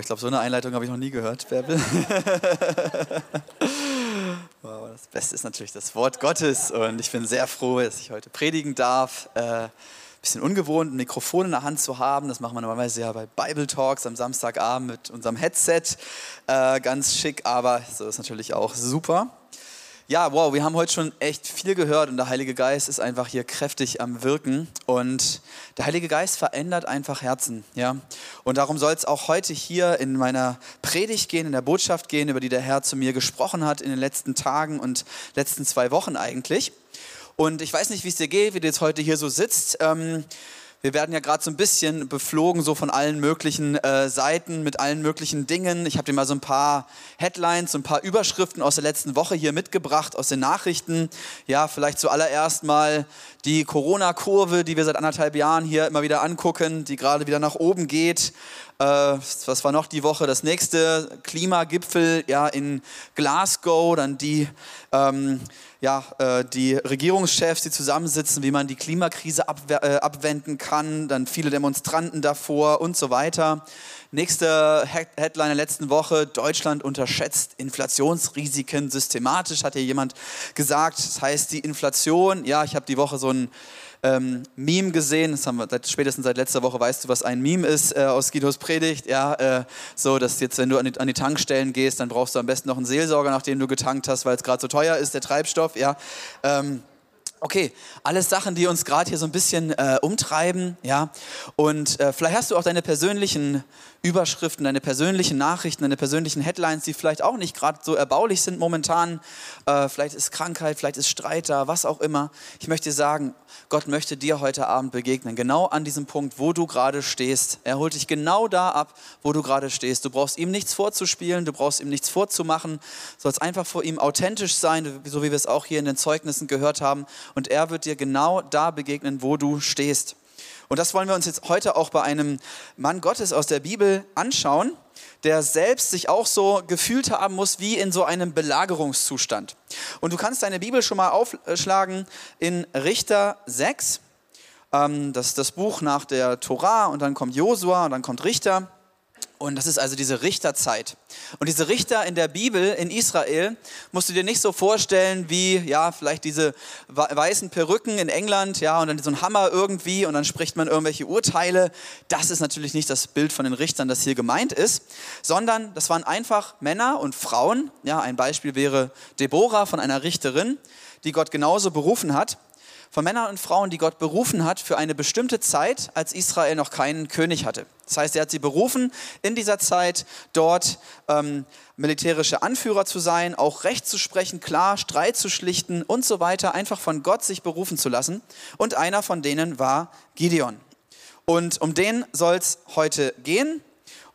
ich glaube, so eine Einleitung habe ich noch nie gehört, Bärbel. wow, das Beste ist natürlich das Wort Gottes und ich bin sehr froh, dass ich heute predigen darf. Äh, bisschen ungewohnt, ein Mikrofon in der Hand zu haben. Das machen wir normalerweise ja bei Bible Talks am Samstagabend mit unserem Headset. Äh, ganz schick, aber so ist natürlich auch super. Ja, wow, wir haben heute schon echt viel gehört und der Heilige Geist ist einfach hier kräftig am Wirken und der Heilige Geist verändert einfach Herzen, ja. Und darum soll es auch heute hier in meiner Predigt gehen, in der Botschaft gehen, über die der Herr zu mir gesprochen hat in den letzten Tagen und letzten zwei Wochen eigentlich. Und ich weiß nicht, wie es dir geht, wie du jetzt heute hier so sitzt. Ähm, wir werden ja gerade so ein bisschen beflogen, so von allen möglichen äh, Seiten, mit allen möglichen Dingen. Ich habe dir mal so ein paar Headlines, so ein paar Überschriften aus der letzten Woche hier mitgebracht, aus den Nachrichten. Ja, vielleicht zuallererst mal die Corona-Kurve, die wir seit anderthalb Jahren hier immer wieder angucken, die gerade wieder nach oben geht. Äh, was war noch die Woche? Das nächste Klimagipfel ja, in Glasgow, dann die... Ähm, ja, äh, die Regierungschefs, die zusammensitzen, wie man die Klimakrise äh, abwenden kann, dann viele Demonstranten davor und so weiter. Nächste Headline der letzten Woche, Deutschland unterschätzt Inflationsrisiken systematisch, hat hier jemand gesagt. Das heißt, die Inflation, ja, ich habe die Woche so ein ähm, Meme gesehen. Das haben wir seit, spätestens seit letzter Woche weißt du, was ein Meme ist äh, aus Guidos Predigt. Ja, äh, so, dass jetzt, wenn du an die, an die, Tankstellen gehst, dann brauchst du am besten noch einen Seelsorger, nachdem du getankt hast, weil es gerade so teuer ist, der Treibstoff. Ja. Ähm, Okay, alles Sachen, die uns gerade hier so ein bisschen äh, umtreiben, ja. Und äh, vielleicht hast du auch deine persönlichen Überschriften, deine persönlichen Nachrichten, deine persönlichen Headlines, die vielleicht auch nicht gerade so erbaulich sind momentan. Äh, vielleicht ist Krankheit, vielleicht ist Streit da, was auch immer. Ich möchte dir sagen, Gott möchte dir heute Abend begegnen, genau an diesem Punkt, wo du gerade stehst. Er holt dich genau da ab, wo du gerade stehst. Du brauchst ihm nichts vorzuspielen, du brauchst ihm nichts vorzumachen, du sollst einfach vor ihm authentisch sein, so wie wir es auch hier in den Zeugnissen gehört haben. Und er wird dir genau da begegnen, wo du stehst. Und das wollen wir uns jetzt heute auch bei einem Mann Gottes aus der Bibel anschauen, der selbst sich auch so gefühlt haben muss wie in so einem Belagerungszustand. Und du kannst deine Bibel schon mal aufschlagen in Richter 6. Ähm, das ist das Buch nach der Torah und dann kommt Josua und dann kommt Richter. Und das ist also diese Richterzeit. Und diese Richter in der Bibel in Israel musst du dir nicht so vorstellen wie, ja, vielleicht diese weißen Perücken in England, ja, und dann so ein Hammer irgendwie und dann spricht man irgendwelche Urteile. Das ist natürlich nicht das Bild von den Richtern, das hier gemeint ist, sondern das waren einfach Männer und Frauen. Ja, ein Beispiel wäre Deborah von einer Richterin, die Gott genauso berufen hat von Männern und Frauen, die Gott berufen hat für eine bestimmte Zeit, als Israel noch keinen König hatte. Das heißt, er hat sie berufen, in dieser Zeit dort ähm, militärische Anführer zu sein, auch Recht zu sprechen, klar, Streit zu schlichten und so weiter, einfach von Gott sich berufen zu lassen. Und einer von denen war Gideon. Und um den soll es heute gehen.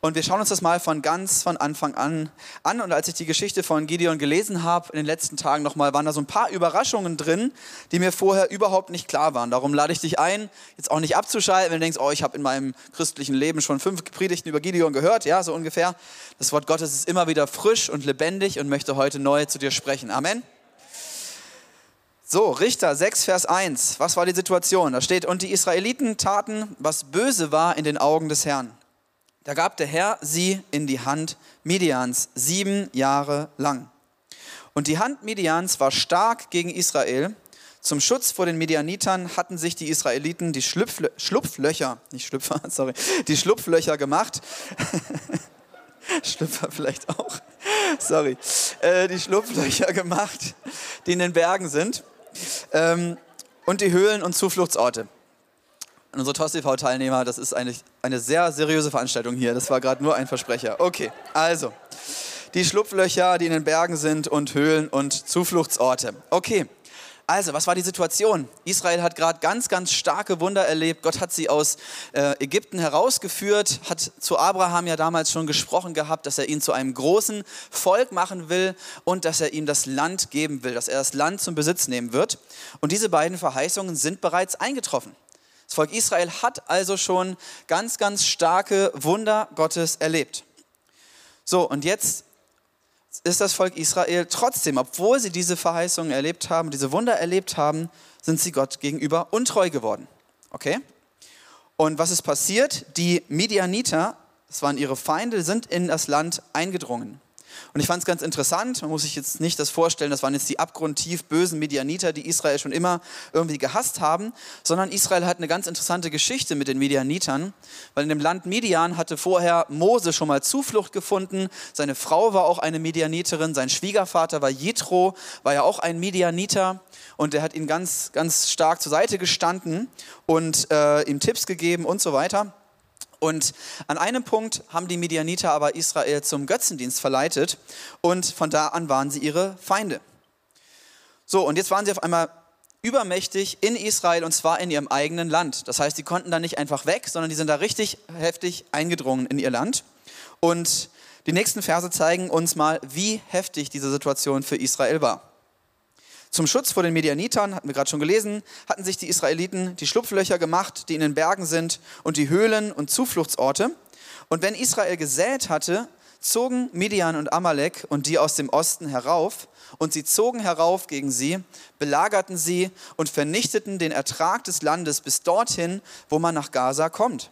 Und wir schauen uns das mal von ganz von Anfang an an. Und als ich die Geschichte von Gideon gelesen habe in den letzten Tagen nochmal, waren da so ein paar Überraschungen drin, die mir vorher überhaupt nicht klar waren. Darum lade ich dich ein, jetzt auch nicht abzuschalten, wenn du denkst, oh, ich habe in meinem christlichen Leben schon fünf Predigten über Gideon gehört, ja, so ungefähr. Das Wort Gottes ist immer wieder frisch und lebendig und möchte heute neu zu dir sprechen. Amen. So, Richter 6, Vers 1. Was war die Situation? Da steht, und die Israeliten taten, was böse war in den Augen des Herrn. Da gab der Herr sie in die Hand Midians sieben Jahre lang. Und die Hand Midians war stark gegen Israel. Zum Schutz vor den Midianitern hatten sich die Israeliten die Schlupflö Schlupflöcher, nicht Schlüpfer, sorry, die Schlupflöcher gemacht. Schlüpfer vielleicht auch, sorry, äh, die Schlupflöcher gemacht, die in den Bergen sind. Ähm, und die Höhlen und Zufluchtsorte unsere TOS-TV-Teilnehmer, das ist eigentlich eine sehr seriöse Veranstaltung hier. Das war gerade nur ein Versprecher. Okay, also die Schlupflöcher, die in den Bergen sind und Höhlen und Zufluchtsorte. Okay, also, was war die Situation? Israel hat gerade ganz, ganz starke Wunder erlebt. Gott hat sie aus äh, Ägypten herausgeführt, hat zu Abraham ja damals schon gesprochen gehabt, dass er ihn zu einem großen Volk machen will und dass er ihm das Land geben will, dass er das Land zum Besitz nehmen wird. Und diese beiden Verheißungen sind bereits eingetroffen. Das Volk Israel hat also schon ganz, ganz starke Wunder Gottes erlebt. So, und jetzt ist das Volk Israel trotzdem, obwohl sie diese Verheißungen erlebt haben, diese Wunder erlebt haben, sind sie Gott gegenüber untreu geworden. Okay? Und was ist passiert? Die Midianiter das waren ihre Feinde, sind in das Land eingedrungen. Und ich fand es ganz interessant, man muss sich jetzt nicht das vorstellen, das waren jetzt die abgrundtief bösen Medianiter, die Israel schon immer irgendwie gehasst haben, sondern Israel hat eine ganz interessante Geschichte mit den Medianitern, weil in dem Land Midian hatte vorher Mose schon mal Zuflucht gefunden, seine Frau war auch eine Medianiterin, sein Schwiegervater war Jethro, war ja auch ein Medianiter und er hat ihn ganz, ganz stark zur Seite gestanden und äh, ihm Tipps gegeben und so weiter. Und an einem Punkt haben die Midianiter aber Israel zum Götzendienst verleitet und von da an waren sie ihre Feinde. So, und jetzt waren sie auf einmal übermächtig in Israel und zwar in ihrem eigenen Land. Das heißt, die konnten da nicht einfach weg, sondern die sind da richtig heftig eingedrungen in ihr Land. Und die nächsten Verse zeigen uns mal, wie heftig diese Situation für Israel war. Zum Schutz vor den Medianitern, hatten wir gerade schon gelesen, hatten sich die Israeliten die Schlupflöcher gemacht, die in den Bergen sind, und die Höhlen und Zufluchtsorte. Und wenn Israel gesät hatte, zogen Midian und Amalek und die aus dem Osten herauf, und sie zogen herauf gegen sie, belagerten sie und vernichteten den Ertrag des Landes bis dorthin, wo man nach Gaza kommt.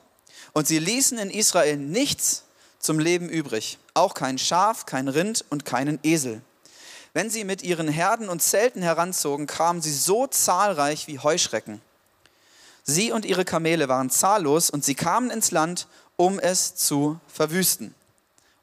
Und sie ließen in Israel nichts zum Leben übrig, auch kein Schaf, kein Rind und keinen Esel. Wenn sie mit ihren Herden und Zelten heranzogen, kamen sie so zahlreich wie Heuschrecken. Sie und ihre Kamele waren zahllos und sie kamen ins Land, um es zu verwüsten.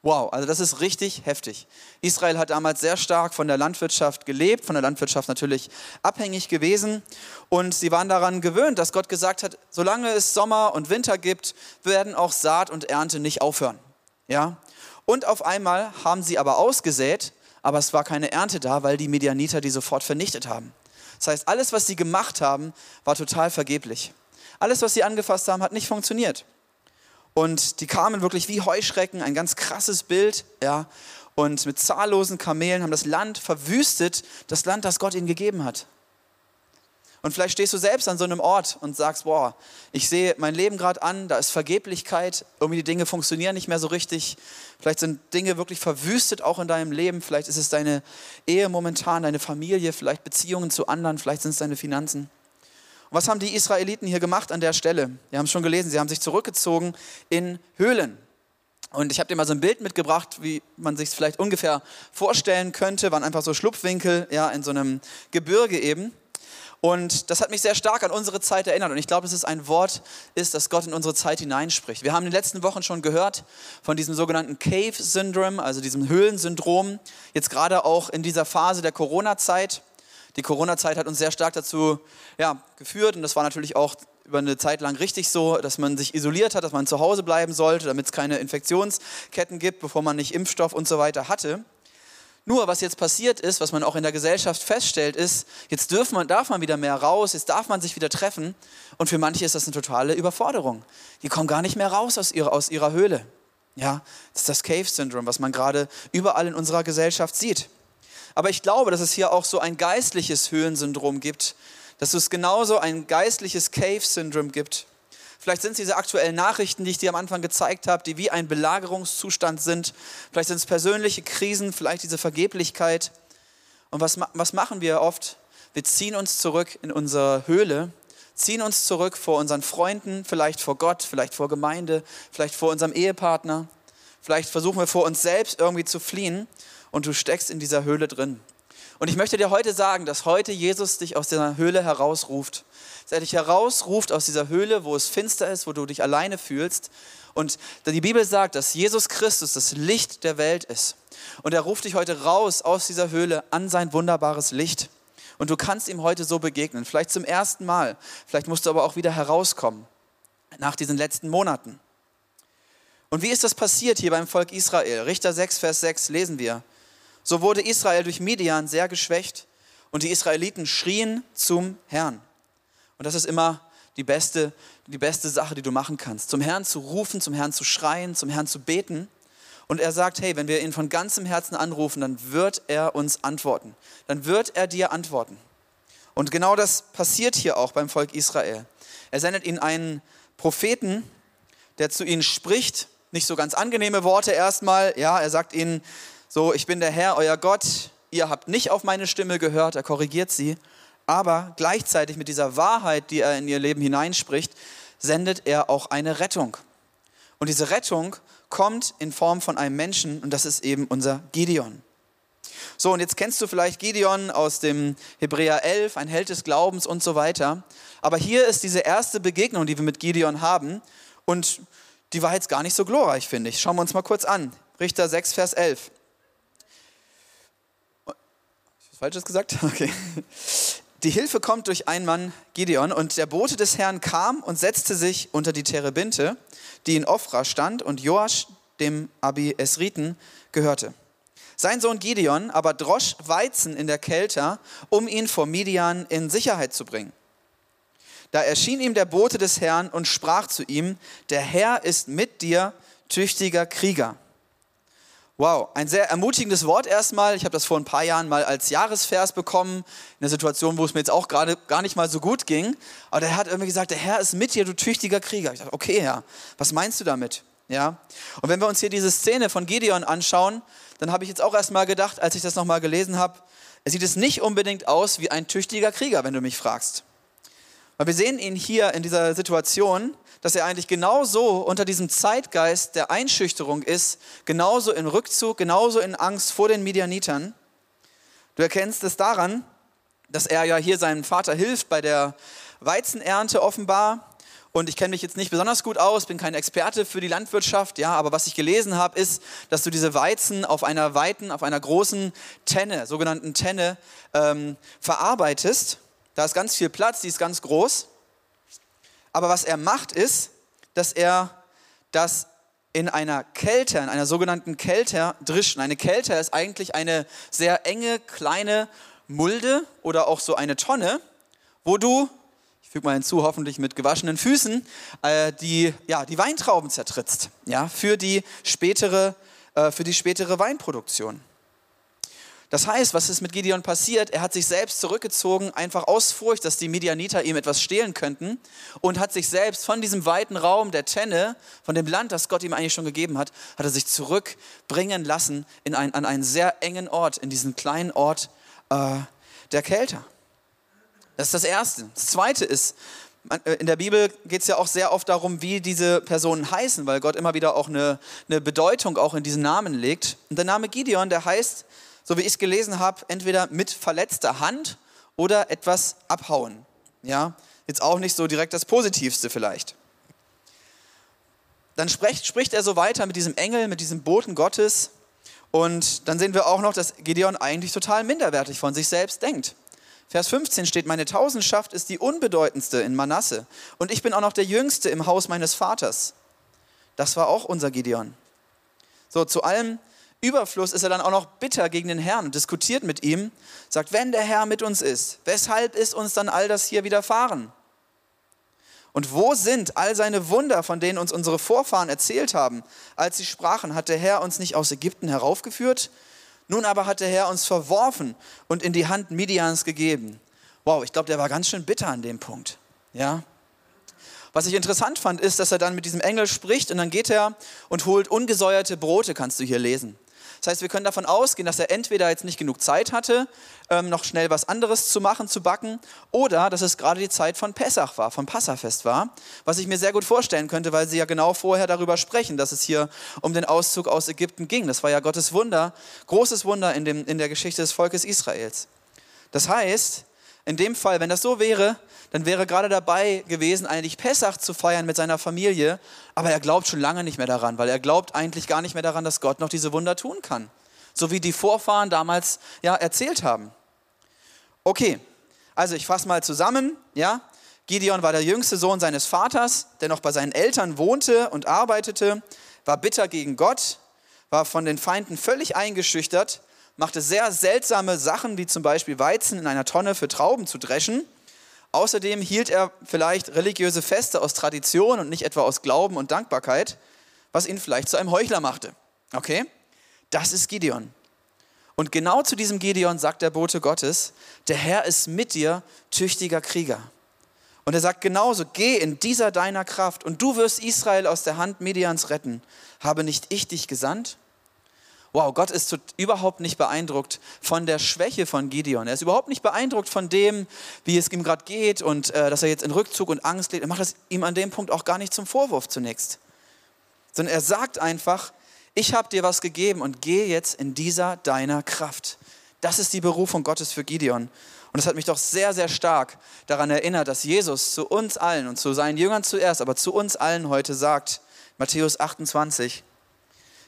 Wow, also das ist richtig heftig. Israel hat damals sehr stark von der Landwirtschaft gelebt, von der Landwirtschaft natürlich abhängig gewesen und sie waren daran gewöhnt, dass Gott gesagt hat, solange es Sommer und Winter gibt, werden auch Saat und Ernte nicht aufhören. Ja? Und auf einmal haben sie aber ausgesät aber es war keine Ernte da, weil die Medianiter die sofort vernichtet haben. Das heißt, alles, was sie gemacht haben, war total vergeblich. Alles, was sie angefasst haben, hat nicht funktioniert. Und die kamen wirklich wie Heuschrecken, ein ganz krasses Bild, ja. Und mit zahllosen Kamelen haben das Land verwüstet, das Land, das Gott ihnen gegeben hat. Und vielleicht stehst du selbst an so einem Ort und sagst, boah, ich sehe mein Leben gerade an, da ist Vergeblichkeit, irgendwie die Dinge funktionieren nicht mehr so richtig. Vielleicht sind Dinge wirklich verwüstet auch in deinem Leben. Vielleicht ist es deine Ehe momentan, deine Familie, vielleicht Beziehungen zu anderen, vielleicht sind es deine Finanzen. Und was haben die Israeliten hier gemacht an der Stelle? Wir haben es schon gelesen, sie haben sich zurückgezogen in Höhlen. Und ich habe dir mal so ein Bild mitgebracht, wie man sich vielleicht ungefähr vorstellen könnte. Waren einfach so Schlupfwinkel ja, in so einem Gebirge eben. Und das hat mich sehr stark an unsere Zeit erinnert. Und ich glaube, dass es ein Wort ist, das Gott in unsere Zeit hineinspricht. Wir haben in den letzten Wochen schon gehört von diesem sogenannten Cave Syndrome, also diesem Höhlensyndrom. Jetzt gerade auch in dieser Phase der Corona-Zeit. Die Corona-Zeit hat uns sehr stark dazu ja, geführt. Und das war natürlich auch über eine Zeit lang richtig so, dass man sich isoliert hat, dass man zu Hause bleiben sollte, damit es keine Infektionsketten gibt, bevor man nicht Impfstoff und so weiter hatte. Nur was jetzt passiert ist, was man auch in der Gesellschaft feststellt, ist, jetzt darf man, darf man wieder mehr raus, jetzt darf man sich wieder treffen. Und für manche ist das eine totale Überforderung. Die kommen gar nicht mehr raus aus ihrer, aus ihrer Höhle. Ja, das ist das Cave-Syndrom, was man gerade überall in unserer Gesellschaft sieht. Aber ich glaube, dass es hier auch so ein geistliches Höhensyndrom gibt, dass es genauso ein geistliches Cave-Syndrom gibt, Vielleicht sind es diese aktuellen Nachrichten, die ich dir am Anfang gezeigt habe, die wie ein Belagerungszustand sind. Vielleicht sind es persönliche Krisen, vielleicht diese Vergeblichkeit. Und was, was machen wir oft? Wir ziehen uns zurück in unsere Höhle, ziehen uns zurück vor unseren Freunden, vielleicht vor Gott, vielleicht vor Gemeinde, vielleicht vor unserem Ehepartner. Vielleicht versuchen wir vor uns selbst irgendwie zu fliehen und du steckst in dieser Höhle drin. Und ich möchte dir heute sagen, dass heute Jesus dich aus dieser Höhle herausruft dass er dich herausruft aus dieser Höhle, wo es finster ist, wo du dich alleine fühlst. Und die Bibel sagt, dass Jesus Christus das Licht der Welt ist. Und er ruft dich heute raus aus dieser Höhle an sein wunderbares Licht. Und du kannst ihm heute so begegnen, vielleicht zum ersten Mal. Vielleicht musst du aber auch wieder herauskommen nach diesen letzten Monaten. Und wie ist das passiert hier beim Volk Israel? Richter 6, Vers 6 lesen wir. So wurde Israel durch Midian sehr geschwächt und die Israeliten schrien zum Herrn. Und das ist immer die beste, die beste Sache, die du machen kannst. Zum Herrn zu rufen, zum Herrn zu schreien, zum Herrn zu beten. Und er sagt, hey, wenn wir ihn von ganzem Herzen anrufen, dann wird er uns antworten. Dann wird er dir antworten. Und genau das passiert hier auch beim Volk Israel. Er sendet ihnen einen Propheten, der zu ihnen spricht. Nicht so ganz angenehme Worte erstmal. Ja, er sagt ihnen so, ich bin der Herr, euer Gott. Ihr habt nicht auf meine Stimme gehört. Er korrigiert sie aber gleichzeitig mit dieser Wahrheit, die er in ihr Leben hineinspricht, sendet er auch eine Rettung. Und diese Rettung kommt in Form von einem Menschen und das ist eben unser Gideon. So, und jetzt kennst du vielleicht Gideon aus dem Hebräer 11, ein Held des Glaubens und so weiter. Aber hier ist diese erste Begegnung, die wir mit Gideon haben. Und die war jetzt gar nicht so glorreich, finde ich. Schauen wir uns mal kurz an. Richter 6, Vers 11. Was Falsches gesagt? Okay. Die Hilfe kommt durch einen Mann, Gideon, und der Bote des Herrn kam und setzte sich unter die Terebinte, die in Ofra stand, und Joasch, dem Abi Esriten, gehörte. Sein Sohn Gideon aber drosch Weizen in der Kälte, um ihn vor Midian in Sicherheit zu bringen. Da erschien ihm der Bote des Herrn und sprach zu ihm, der Herr ist mit dir, tüchtiger Krieger. Wow, ein sehr ermutigendes Wort erstmal. Ich habe das vor ein paar Jahren mal als Jahresvers bekommen, in einer Situation, wo es mir jetzt auch gerade gar nicht mal so gut ging. Aber der hat irgendwie gesagt, der Herr ist mit dir, du tüchtiger Krieger. Ich dachte, okay, Herr, was meinst du damit? Ja? Und wenn wir uns hier diese Szene von Gideon anschauen, dann habe ich jetzt auch erstmal gedacht, als ich das nochmal gelesen habe, sieht es nicht unbedingt aus wie ein tüchtiger Krieger, wenn du mich fragst. Weil wir sehen ihn hier in dieser Situation, dass er eigentlich genauso unter diesem Zeitgeist der Einschüchterung ist, genauso in Rückzug, genauso in Angst vor den Midianitern. Du erkennst es daran, dass er ja hier seinem Vater hilft bei der Weizenernte offenbar. Und ich kenne mich jetzt nicht besonders gut aus, bin kein Experte für die Landwirtschaft, ja, aber was ich gelesen habe, ist, dass du diese Weizen auf einer weiten, auf einer großen Tenne, sogenannten Tenne, ähm, verarbeitest. Da ist ganz viel Platz, die ist ganz groß. Aber was er macht, ist, dass er das in einer Kälte, in einer sogenannten Kälte drischen. Eine Kälte ist eigentlich eine sehr enge, kleine Mulde oder auch so eine Tonne, wo du füge mal hinzu, hoffentlich mit gewaschenen Füßen, äh, die, ja, die Weintrauben zertrittst, ja, für die spätere, äh, für die spätere Weinproduktion. Das heißt, was ist mit Gideon passiert? Er hat sich selbst zurückgezogen, einfach aus Furcht, dass die Midianiter ihm etwas stehlen könnten und hat sich selbst von diesem weiten Raum der Tenne, von dem Land, das Gott ihm eigentlich schon gegeben hat, hat er sich zurückbringen lassen in ein, an einen sehr engen Ort, in diesen kleinen Ort äh, der Kälte. Das ist das Erste. Das Zweite ist, äh, in der Bibel geht es ja auch sehr oft darum, wie diese Personen heißen, weil Gott immer wieder auch eine, eine Bedeutung auch in diesen Namen legt. Und der Name Gideon, der heißt, so wie ich es gelesen habe, entweder mit verletzter Hand oder etwas abhauen. Ja, jetzt auch nicht so direkt das Positivste vielleicht. Dann spricht, spricht er so weiter mit diesem Engel, mit diesem Boten Gottes. Und dann sehen wir auch noch, dass Gideon eigentlich total minderwertig von sich selbst denkt. Vers 15 steht, meine Tausendschaft ist die unbedeutendste in Manasse und ich bin auch noch der Jüngste im Haus meines Vaters. Das war auch unser Gideon. So, zu allem Überfluss ist er dann auch noch bitter gegen den Herrn diskutiert mit ihm, sagt, wenn der Herr mit uns ist, weshalb ist uns dann all das hier widerfahren? Und wo sind all seine Wunder, von denen uns unsere Vorfahren erzählt haben, als sie sprachen, hat der Herr uns nicht aus Ägypten heraufgeführt? Nun aber hat der Herr uns verworfen und in die Hand Midians gegeben. Wow, ich glaube, der war ganz schön bitter an dem Punkt. Ja. Was ich interessant fand, ist, dass er dann mit diesem Engel spricht und dann geht er und holt ungesäuerte Brote, kannst du hier lesen. Das heißt, wir können davon ausgehen, dass er entweder jetzt nicht genug Zeit hatte, ähm, noch schnell was anderes zu machen, zu backen, oder dass es gerade die Zeit von Pessach war, vom Passafest war, was ich mir sehr gut vorstellen könnte, weil sie ja genau vorher darüber sprechen, dass es hier um den Auszug aus Ägypten ging. Das war ja Gottes Wunder, großes Wunder in, dem, in der Geschichte des Volkes Israels. Das heißt, in dem Fall, wenn das so wäre, dann wäre gerade dabei gewesen, eigentlich Pessach zu feiern mit seiner Familie, aber er glaubt schon lange nicht mehr daran, weil er glaubt eigentlich gar nicht mehr daran, dass Gott noch diese Wunder tun kann. So wie die Vorfahren damals ja erzählt haben. Okay, also ich fasse mal zusammen, ja. Gideon war der jüngste Sohn seines Vaters, der noch bei seinen Eltern wohnte und arbeitete, war bitter gegen Gott, war von den Feinden völlig eingeschüchtert, machte sehr seltsame Sachen, wie zum Beispiel Weizen in einer Tonne für Trauben zu dreschen Außerdem hielt er vielleicht religiöse Feste aus Tradition und nicht etwa aus Glauben und Dankbarkeit, was ihn vielleicht zu einem Heuchler machte. Okay? Das ist Gideon. Und genau zu diesem Gideon sagt der Bote Gottes, der Herr ist mit dir, tüchtiger Krieger. Und er sagt genauso, geh in dieser deiner Kraft und du wirst Israel aus der Hand Medians retten. Habe nicht ich dich gesandt? Wow, Gott ist überhaupt nicht beeindruckt von der Schwäche von Gideon. Er ist überhaupt nicht beeindruckt von dem, wie es ihm gerade geht und äh, dass er jetzt in Rückzug und Angst lebt. Er macht das ihm an dem Punkt auch gar nicht zum Vorwurf zunächst. sondern er sagt einfach, ich habe dir was gegeben und gehe jetzt in dieser deiner Kraft. Das ist die Berufung Gottes für Gideon. Und das hat mich doch sehr, sehr stark daran erinnert, dass Jesus zu uns allen und zu seinen Jüngern zuerst, aber zu uns allen heute sagt, Matthäus 28,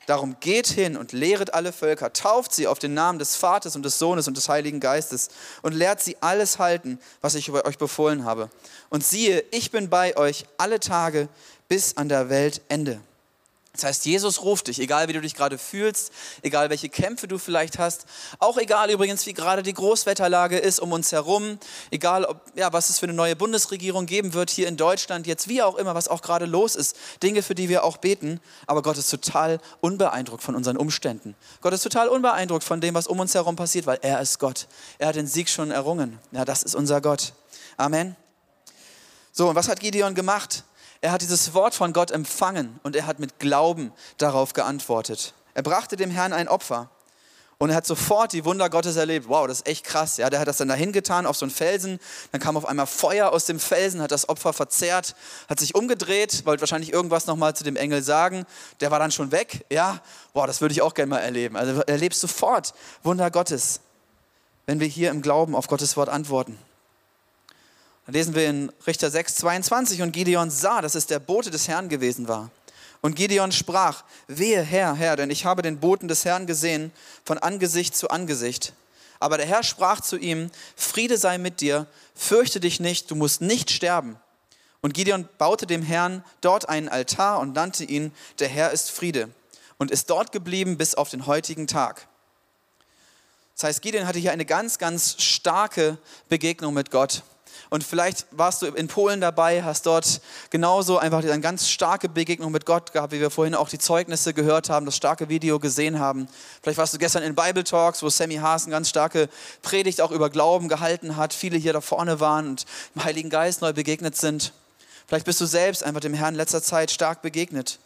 Darum geht hin und lehret alle Völker, tauft sie auf den Namen des Vaters und des Sohnes und des Heiligen Geistes und lehrt sie alles halten, was ich euch befohlen habe. Und siehe, ich bin bei euch alle Tage bis an der Weltende. Das heißt, Jesus ruft dich, egal wie du dich gerade fühlst, egal welche Kämpfe du vielleicht hast, auch egal übrigens, wie gerade die Großwetterlage ist um uns herum, egal, ob, ja, was es für eine neue Bundesregierung geben wird hier in Deutschland, jetzt wie auch immer, was auch gerade los ist, Dinge, für die wir auch beten, aber Gott ist total unbeeindruckt von unseren Umständen. Gott ist total unbeeindruckt von dem, was um uns herum passiert, weil er ist Gott. Er hat den Sieg schon errungen. Ja, das ist unser Gott. Amen. So, und was hat Gideon gemacht? Er hat dieses Wort von Gott empfangen und er hat mit Glauben darauf geantwortet. Er brachte dem Herrn ein Opfer und er hat sofort die Wunder Gottes erlebt. Wow, das ist echt krass. Ja, der hat das dann dahin getan auf so einen Felsen. Dann kam auf einmal Feuer aus dem Felsen, hat das Opfer verzehrt, hat sich umgedreht, wollte wahrscheinlich irgendwas nochmal zu dem Engel sagen. Der war dann schon weg. Ja, wow, das würde ich auch gerne mal erleben. Also erlebst sofort Wunder Gottes, wenn wir hier im Glauben auf Gottes Wort antworten. Dann lesen wir in Richter 6, 22 und Gideon sah, dass es der Bote des Herrn gewesen war. Und Gideon sprach, wehe Herr, Herr, denn ich habe den Boten des Herrn gesehen von Angesicht zu Angesicht. Aber der Herr sprach zu ihm, Friede sei mit dir, fürchte dich nicht, du musst nicht sterben. Und Gideon baute dem Herrn dort einen Altar und nannte ihn, der Herr ist Friede, und ist dort geblieben bis auf den heutigen Tag. Das heißt, Gideon hatte hier eine ganz, ganz starke Begegnung mit Gott. Und vielleicht warst du in Polen dabei, hast dort genauso einfach eine ganz starke Begegnung mit Gott gehabt, wie wir vorhin auch die Zeugnisse gehört haben, das starke Video gesehen haben. Vielleicht warst du gestern in Bible Talks, wo Sammy Haas eine ganz starke Predigt auch über Glauben gehalten hat, viele hier da vorne waren und im Heiligen Geist neu begegnet sind. Vielleicht bist du selbst einfach dem Herrn in letzter Zeit stark begegnet.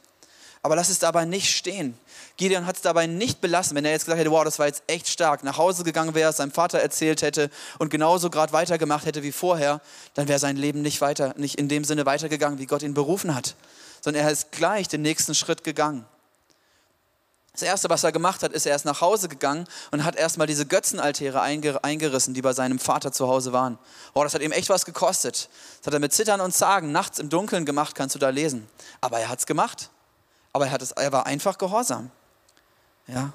Aber lass es dabei nicht stehen. Gideon hat es dabei nicht belassen. Wenn er jetzt gesagt hätte, wow, das war jetzt echt stark, nach Hause gegangen wäre, seinem Vater erzählt hätte und genauso gerade weitergemacht hätte wie vorher, dann wäre sein Leben nicht weiter, nicht in dem Sinne weitergegangen, wie Gott ihn berufen hat. Sondern er ist gleich den nächsten Schritt gegangen. Das Erste, was er gemacht hat, ist, er ist nach Hause gegangen und hat erstmal diese Götzenaltäre eingerissen, die bei seinem Vater zu Hause waren. Oh, das hat ihm echt was gekostet. Das hat er mit Zittern und Zagen nachts im Dunkeln gemacht, kannst du da lesen. Aber er hat es gemacht aber er, hat es, er war einfach gehorsam. Ja.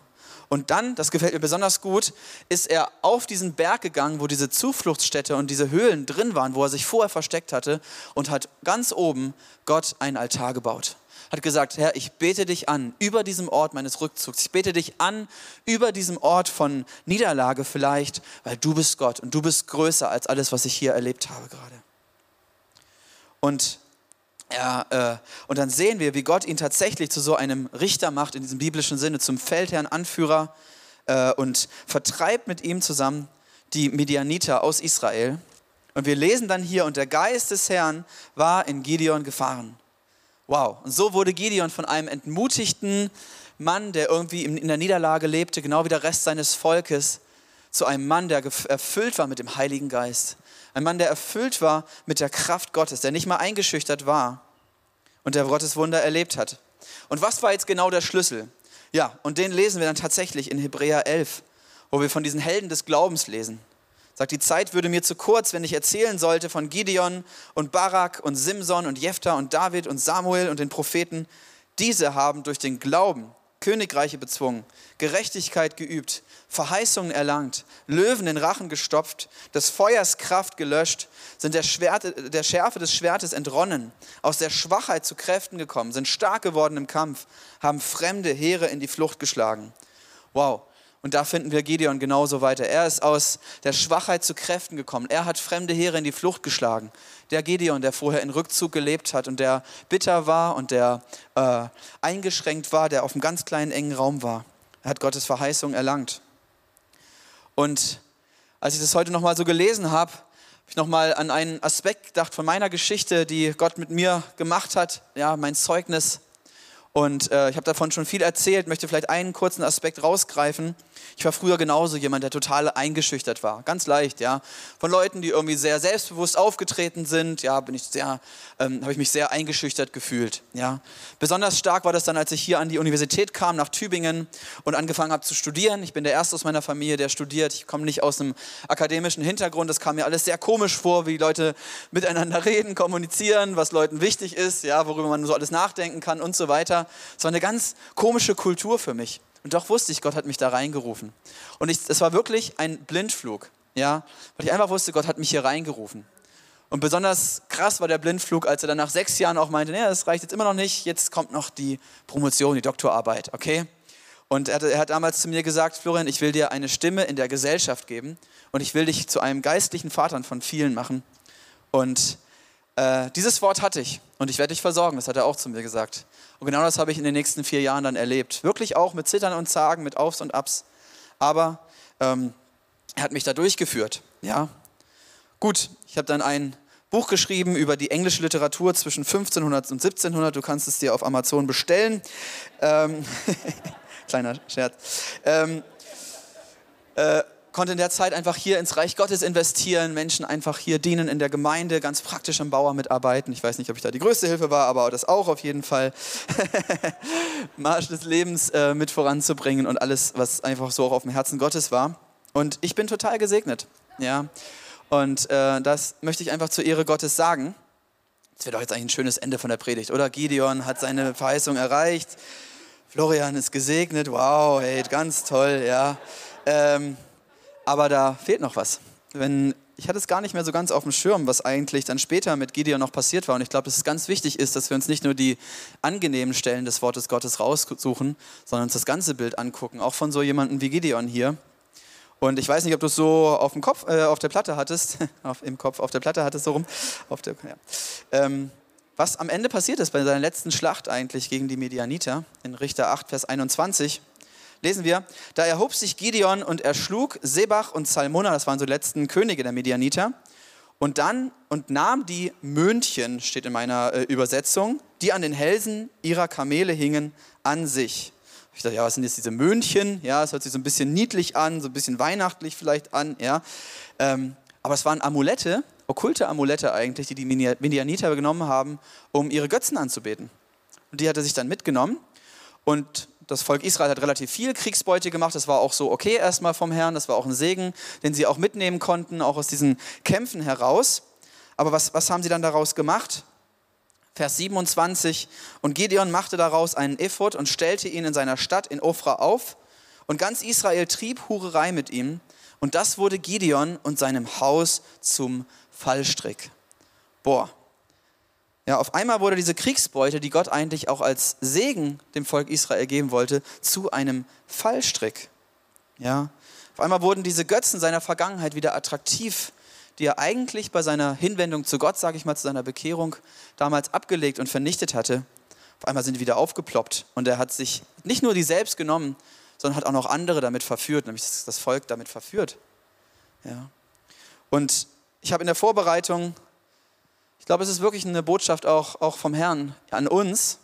Und dann, das gefällt mir besonders gut, ist er auf diesen Berg gegangen, wo diese Zufluchtsstätte und diese Höhlen drin waren, wo er sich vorher versteckt hatte und hat ganz oben Gott einen Altar gebaut. Hat gesagt, Herr, ich bete dich an über diesem Ort meines Rückzugs. Ich bete dich an über diesem Ort von Niederlage vielleicht, weil du bist Gott und du bist größer als alles, was ich hier erlebt habe gerade. Und ja, äh, und dann sehen wir, wie Gott ihn tatsächlich zu so einem Richter macht, in diesem biblischen Sinne, zum Feldherrn, Anführer äh, und vertreibt mit ihm zusammen die Midianiter aus Israel. Und wir lesen dann hier, und der Geist des Herrn war in Gideon gefahren. Wow, und so wurde Gideon von einem entmutigten Mann, der irgendwie in der Niederlage lebte, genau wie der Rest seines Volkes, zu einem Mann, der erfüllt war mit dem Heiligen Geist. Ein Mann, der erfüllt war mit der Kraft Gottes, der nicht mal eingeschüchtert war und der Gottes Wunder erlebt hat. Und was war jetzt genau der Schlüssel? Ja, und den lesen wir dann tatsächlich in Hebräer 11, wo wir von diesen Helden des Glaubens lesen. Sagt, die Zeit würde mir zu kurz, wenn ich erzählen sollte von Gideon und Barak und Simson und Jephthah und David und Samuel und den Propheten. Diese haben durch den Glauben Königreiche bezwungen, Gerechtigkeit geübt, Verheißungen erlangt, Löwen den Rachen gestopft, des Feuers Kraft gelöscht, sind der, Schwerte, der Schärfe des Schwertes entronnen, aus der Schwachheit zu Kräften gekommen, sind stark geworden im Kampf, haben fremde Heere in die Flucht geschlagen. Wow, und da finden wir Gideon genauso weiter. Er ist aus der Schwachheit zu Kräften gekommen. Er hat fremde Heere in die Flucht geschlagen. Der Gideon, der vorher in Rückzug gelebt hat und der bitter war und der äh, eingeschränkt war, der auf einem ganz kleinen, engen Raum war. Er hat Gottes Verheißung erlangt. Und als ich das heute nochmal so gelesen habe, habe ich nochmal an einen Aspekt gedacht von meiner Geschichte, die Gott mit mir gemacht hat, ja, mein Zeugnis. Und äh, ich habe davon schon viel erzählt, möchte vielleicht einen kurzen Aspekt rausgreifen. Ich war früher genauso jemand, der total eingeschüchtert war. Ganz leicht, ja. Von Leuten, die irgendwie sehr selbstbewusst aufgetreten sind, ja, bin ich sehr, ähm, habe ich mich sehr eingeschüchtert gefühlt, ja. Besonders stark war das dann, als ich hier an die Universität kam, nach Tübingen und angefangen habe zu studieren. Ich bin der Erste aus meiner Familie, der studiert. Ich komme nicht aus einem akademischen Hintergrund. Das kam mir alles sehr komisch vor, wie Leute miteinander reden, kommunizieren, was Leuten wichtig ist, ja, worüber man so alles nachdenken kann und so weiter. Es war eine ganz komische Kultur für mich. Und doch wusste ich, Gott hat mich da reingerufen. Und es war wirklich ein Blindflug, ja, weil ich einfach wusste, Gott hat mich hier reingerufen. Und besonders krass war der Blindflug, als er dann nach sechs Jahren auch meinte, nee, das reicht jetzt immer noch nicht, jetzt kommt noch die Promotion, die Doktorarbeit, okay? Und er hat, er hat damals zu mir gesagt, Florian, ich will dir eine Stimme in der Gesellschaft geben und ich will dich zu einem geistlichen Vater von vielen machen. Und äh, dieses Wort hatte ich und ich werde dich versorgen, das hat er auch zu mir gesagt. Und genau das habe ich in den nächsten vier Jahren dann erlebt. Wirklich auch mit Zittern und Zagen, mit Aufs und Abs. Aber ähm, er hat mich da durchgeführt. Ja. Gut, ich habe dann ein Buch geschrieben über die englische Literatur zwischen 1500 und 1700. Du kannst es dir auf Amazon bestellen. Ähm, kleiner Scherz. Ähm, äh, konnte in der Zeit einfach hier ins Reich Gottes investieren, Menschen einfach hier dienen in der Gemeinde, ganz praktisch am Bauer mitarbeiten. Ich weiß nicht, ob ich da die größte Hilfe war, aber das auch auf jeden Fall. Marsch des Lebens äh, mit voranzubringen und alles, was einfach so auch auf dem Herzen Gottes war. Und ich bin total gesegnet. Ja. Und äh, das möchte ich einfach zur Ehre Gottes sagen. Das wäre doch jetzt eigentlich ein schönes Ende von der Predigt, oder? Gideon hat seine Verheißung erreicht. Florian ist gesegnet. Wow, hey, ganz toll, ja. Ähm, aber da fehlt noch was. Wenn, ich hatte es gar nicht mehr so ganz auf dem Schirm, was eigentlich dann später mit Gideon noch passiert war. Und ich glaube, dass es ganz wichtig ist, dass wir uns nicht nur die angenehmen Stellen des Wortes Gottes raussuchen, sondern uns das ganze Bild angucken, auch von so jemandem wie Gideon hier. Und ich weiß nicht, ob du es so auf dem Kopf, äh, auf der Platte hattest, auf, im Kopf, auf der Platte hattest, so rum. Der, ja. ähm, was am Ende passiert ist bei seiner letzten Schlacht eigentlich gegen die Medianiter in Richter 8, Vers 21 lesen wir, da erhob sich Gideon und erschlug Sebach und Salmona, das waren so die letzten Könige der Medianiter, und dann und nahm die Möhnchen, steht in meiner äh, Übersetzung, die an den Hälsen ihrer Kamele hingen, an sich. Ich dachte, ja, was sind jetzt diese Möhnchen? Ja, es hört sich so ein bisschen niedlich an, so ein bisschen weihnachtlich vielleicht an, ja. Ähm, aber es waren Amulette, okkulte Amulette eigentlich, die die Medianiter genommen haben, um ihre Götzen anzubeten. Und die hat er sich dann mitgenommen und das Volk Israel hat relativ viel Kriegsbeute gemacht. Das war auch so okay erstmal vom Herrn. Das war auch ein Segen, den sie auch mitnehmen konnten, auch aus diesen Kämpfen heraus. Aber was, was haben sie dann daraus gemacht? Vers 27. Und Gideon machte daraus einen Ephod und stellte ihn in seiner Stadt in Ofra auf. Und ganz Israel trieb Hurerei mit ihm. Und das wurde Gideon und seinem Haus zum Fallstrick. Boah, ja, auf einmal wurde diese Kriegsbeute, die Gott eigentlich auch als Segen dem Volk Israel geben wollte, zu einem Fallstrick. Ja, auf einmal wurden diese Götzen seiner Vergangenheit wieder attraktiv, die er eigentlich bei seiner Hinwendung zu Gott, sage ich mal, zu seiner Bekehrung damals abgelegt und vernichtet hatte. Auf einmal sind die wieder aufgeploppt und er hat sich nicht nur die selbst genommen, sondern hat auch noch andere damit verführt, nämlich das Volk damit verführt. Ja. Und ich habe in der Vorbereitung ich glaube, es ist wirklich eine Botschaft auch, auch vom Herrn an uns.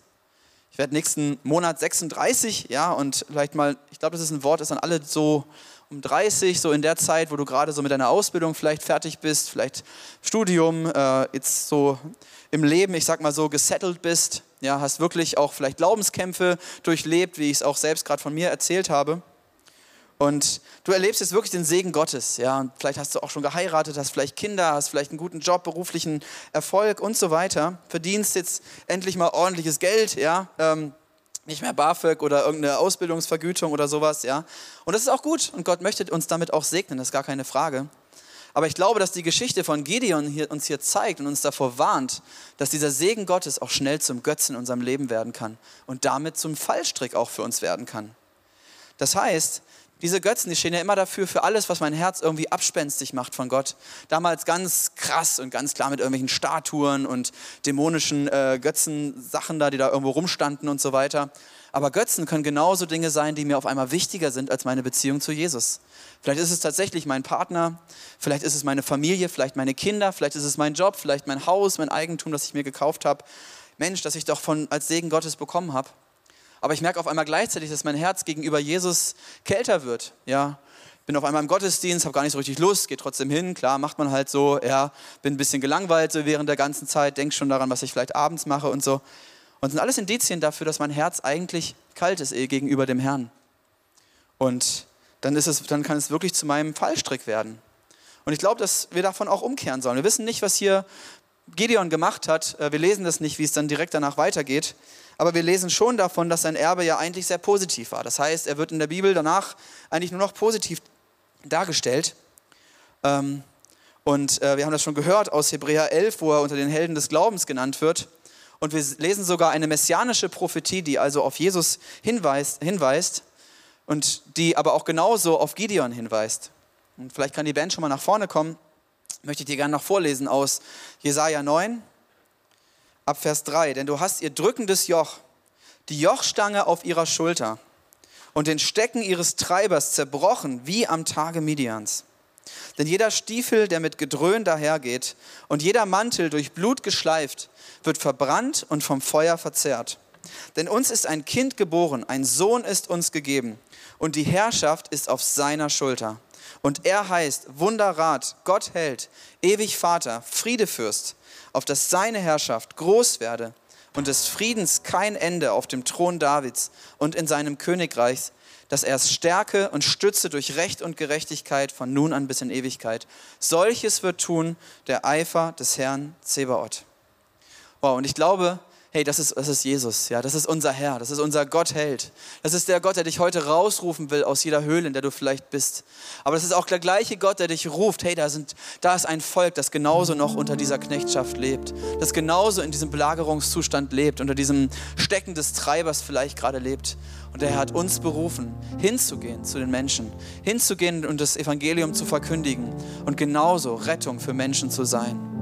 Ich werde nächsten Monat 36, ja, und vielleicht mal, ich glaube, das ist ein Wort, das an alle so um 30, so in der Zeit, wo du gerade so mit deiner Ausbildung vielleicht fertig bist, vielleicht Studium, äh, jetzt so im Leben, ich sag mal so, gesettelt bist, ja, hast wirklich auch vielleicht Glaubenskämpfe durchlebt, wie ich es auch selbst gerade von mir erzählt habe. Und du erlebst jetzt wirklich den Segen Gottes, ja. Und vielleicht hast du auch schon geheiratet, hast vielleicht Kinder, hast vielleicht einen guten Job, beruflichen Erfolg und so weiter. Verdienst jetzt endlich mal ordentliches Geld, ja. Ähm, nicht mehr BAföG oder irgendeine Ausbildungsvergütung oder sowas, ja. Und das ist auch gut und Gott möchte uns damit auch segnen, das ist gar keine Frage. Aber ich glaube, dass die Geschichte von Gideon hier, uns hier zeigt und uns davor warnt, dass dieser Segen Gottes auch schnell zum Götzen in unserem Leben werden kann und damit zum Fallstrick auch für uns werden kann. Das heißt, diese Götzen, die stehen ja immer dafür, für alles, was mein Herz irgendwie abspenstig macht von Gott. Damals ganz krass und ganz klar mit irgendwelchen Statuen und dämonischen äh, Götzensachen da, die da irgendwo rumstanden und so weiter. Aber Götzen können genauso Dinge sein, die mir auf einmal wichtiger sind als meine Beziehung zu Jesus. Vielleicht ist es tatsächlich mein Partner, vielleicht ist es meine Familie, vielleicht meine Kinder, vielleicht ist es mein Job, vielleicht mein Haus, mein Eigentum, das ich mir gekauft habe. Mensch, das ich doch von, als Segen Gottes bekommen habe. Aber ich merke auf einmal gleichzeitig, dass mein Herz gegenüber Jesus kälter wird. Ja, bin auf einmal im Gottesdienst, habe gar nicht so richtig Lust, gehe trotzdem hin. Klar, macht man halt so. Ja, bin ein bisschen gelangweilt so während der ganzen Zeit, denke schon daran, was ich vielleicht abends mache und so. Und sind alles Indizien dafür, dass mein Herz eigentlich kalt ist eh gegenüber dem Herrn. Und dann, ist es, dann kann es wirklich zu meinem Fallstrick werden. Und ich glaube, dass wir davon auch umkehren sollen. Wir wissen nicht, was hier Gideon gemacht hat. Äh, wir lesen das nicht, wie es dann direkt danach weitergeht. Aber wir lesen schon davon, dass sein Erbe ja eigentlich sehr positiv war. Das heißt, er wird in der Bibel danach eigentlich nur noch positiv dargestellt. Ähm, und äh, wir haben das schon gehört aus Hebräer 11, wo er unter den Helden des Glaubens genannt wird. Und wir lesen sogar eine messianische Prophetie, die also auf Jesus hinweist, hinweist und die aber auch genauso auf Gideon hinweist. Und vielleicht kann die Band schon mal nach vorne kommen. Möchte ich dir gerne noch vorlesen aus Jesaja 9, ab Vers 3. Denn du hast ihr drückendes Joch, die Jochstange auf ihrer Schulter und den Stecken ihres Treibers zerbrochen wie am Tage Midians. Denn jeder Stiefel, der mit Gedröhn dahergeht und jeder Mantel durch Blut geschleift, wird verbrannt und vom Feuer verzehrt. Denn uns ist ein Kind geboren, ein Sohn ist uns gegeben und die Herrschaft ist auf seiner Schulter. Und er heißt Wunderrat, Gott hält, ewig Vater, Friedefürst, auf dass seine Herrschaft groß werde und des Friedens kein Ende auf dem Thron Davids und in seinem Königreich, dass er es stärke und stütze durch Recht und Gerechtigkeit von nun an bis in Ewigkeit. Solches wird tun der Eifer des Herrn Zebaoth. Wow, und ich glaube, hey, das ist, das ist Jesus, ja, das ist unser Herr, das ist unser Gottheld. Das ist der Gott, der dich heute rausrufen will aus jeder Höhle, in der du vielleicht bist. Aber das ist auch der gleiche Gott, der dich ruft, hey, da, sind, da ist ein Volk, das genauso noch unter dieser Knechtschaft lebt, das genauso in diesem Belagerungszustand lebt, unter diesem Stecken des Treibers vielleicht gerade lebt. Und der Herr hat uns berufen, hinzugehen zu den Menschen, hinzugehen und das Evangelium zu verkündigen und genauso Rettung für Menschen zu sein.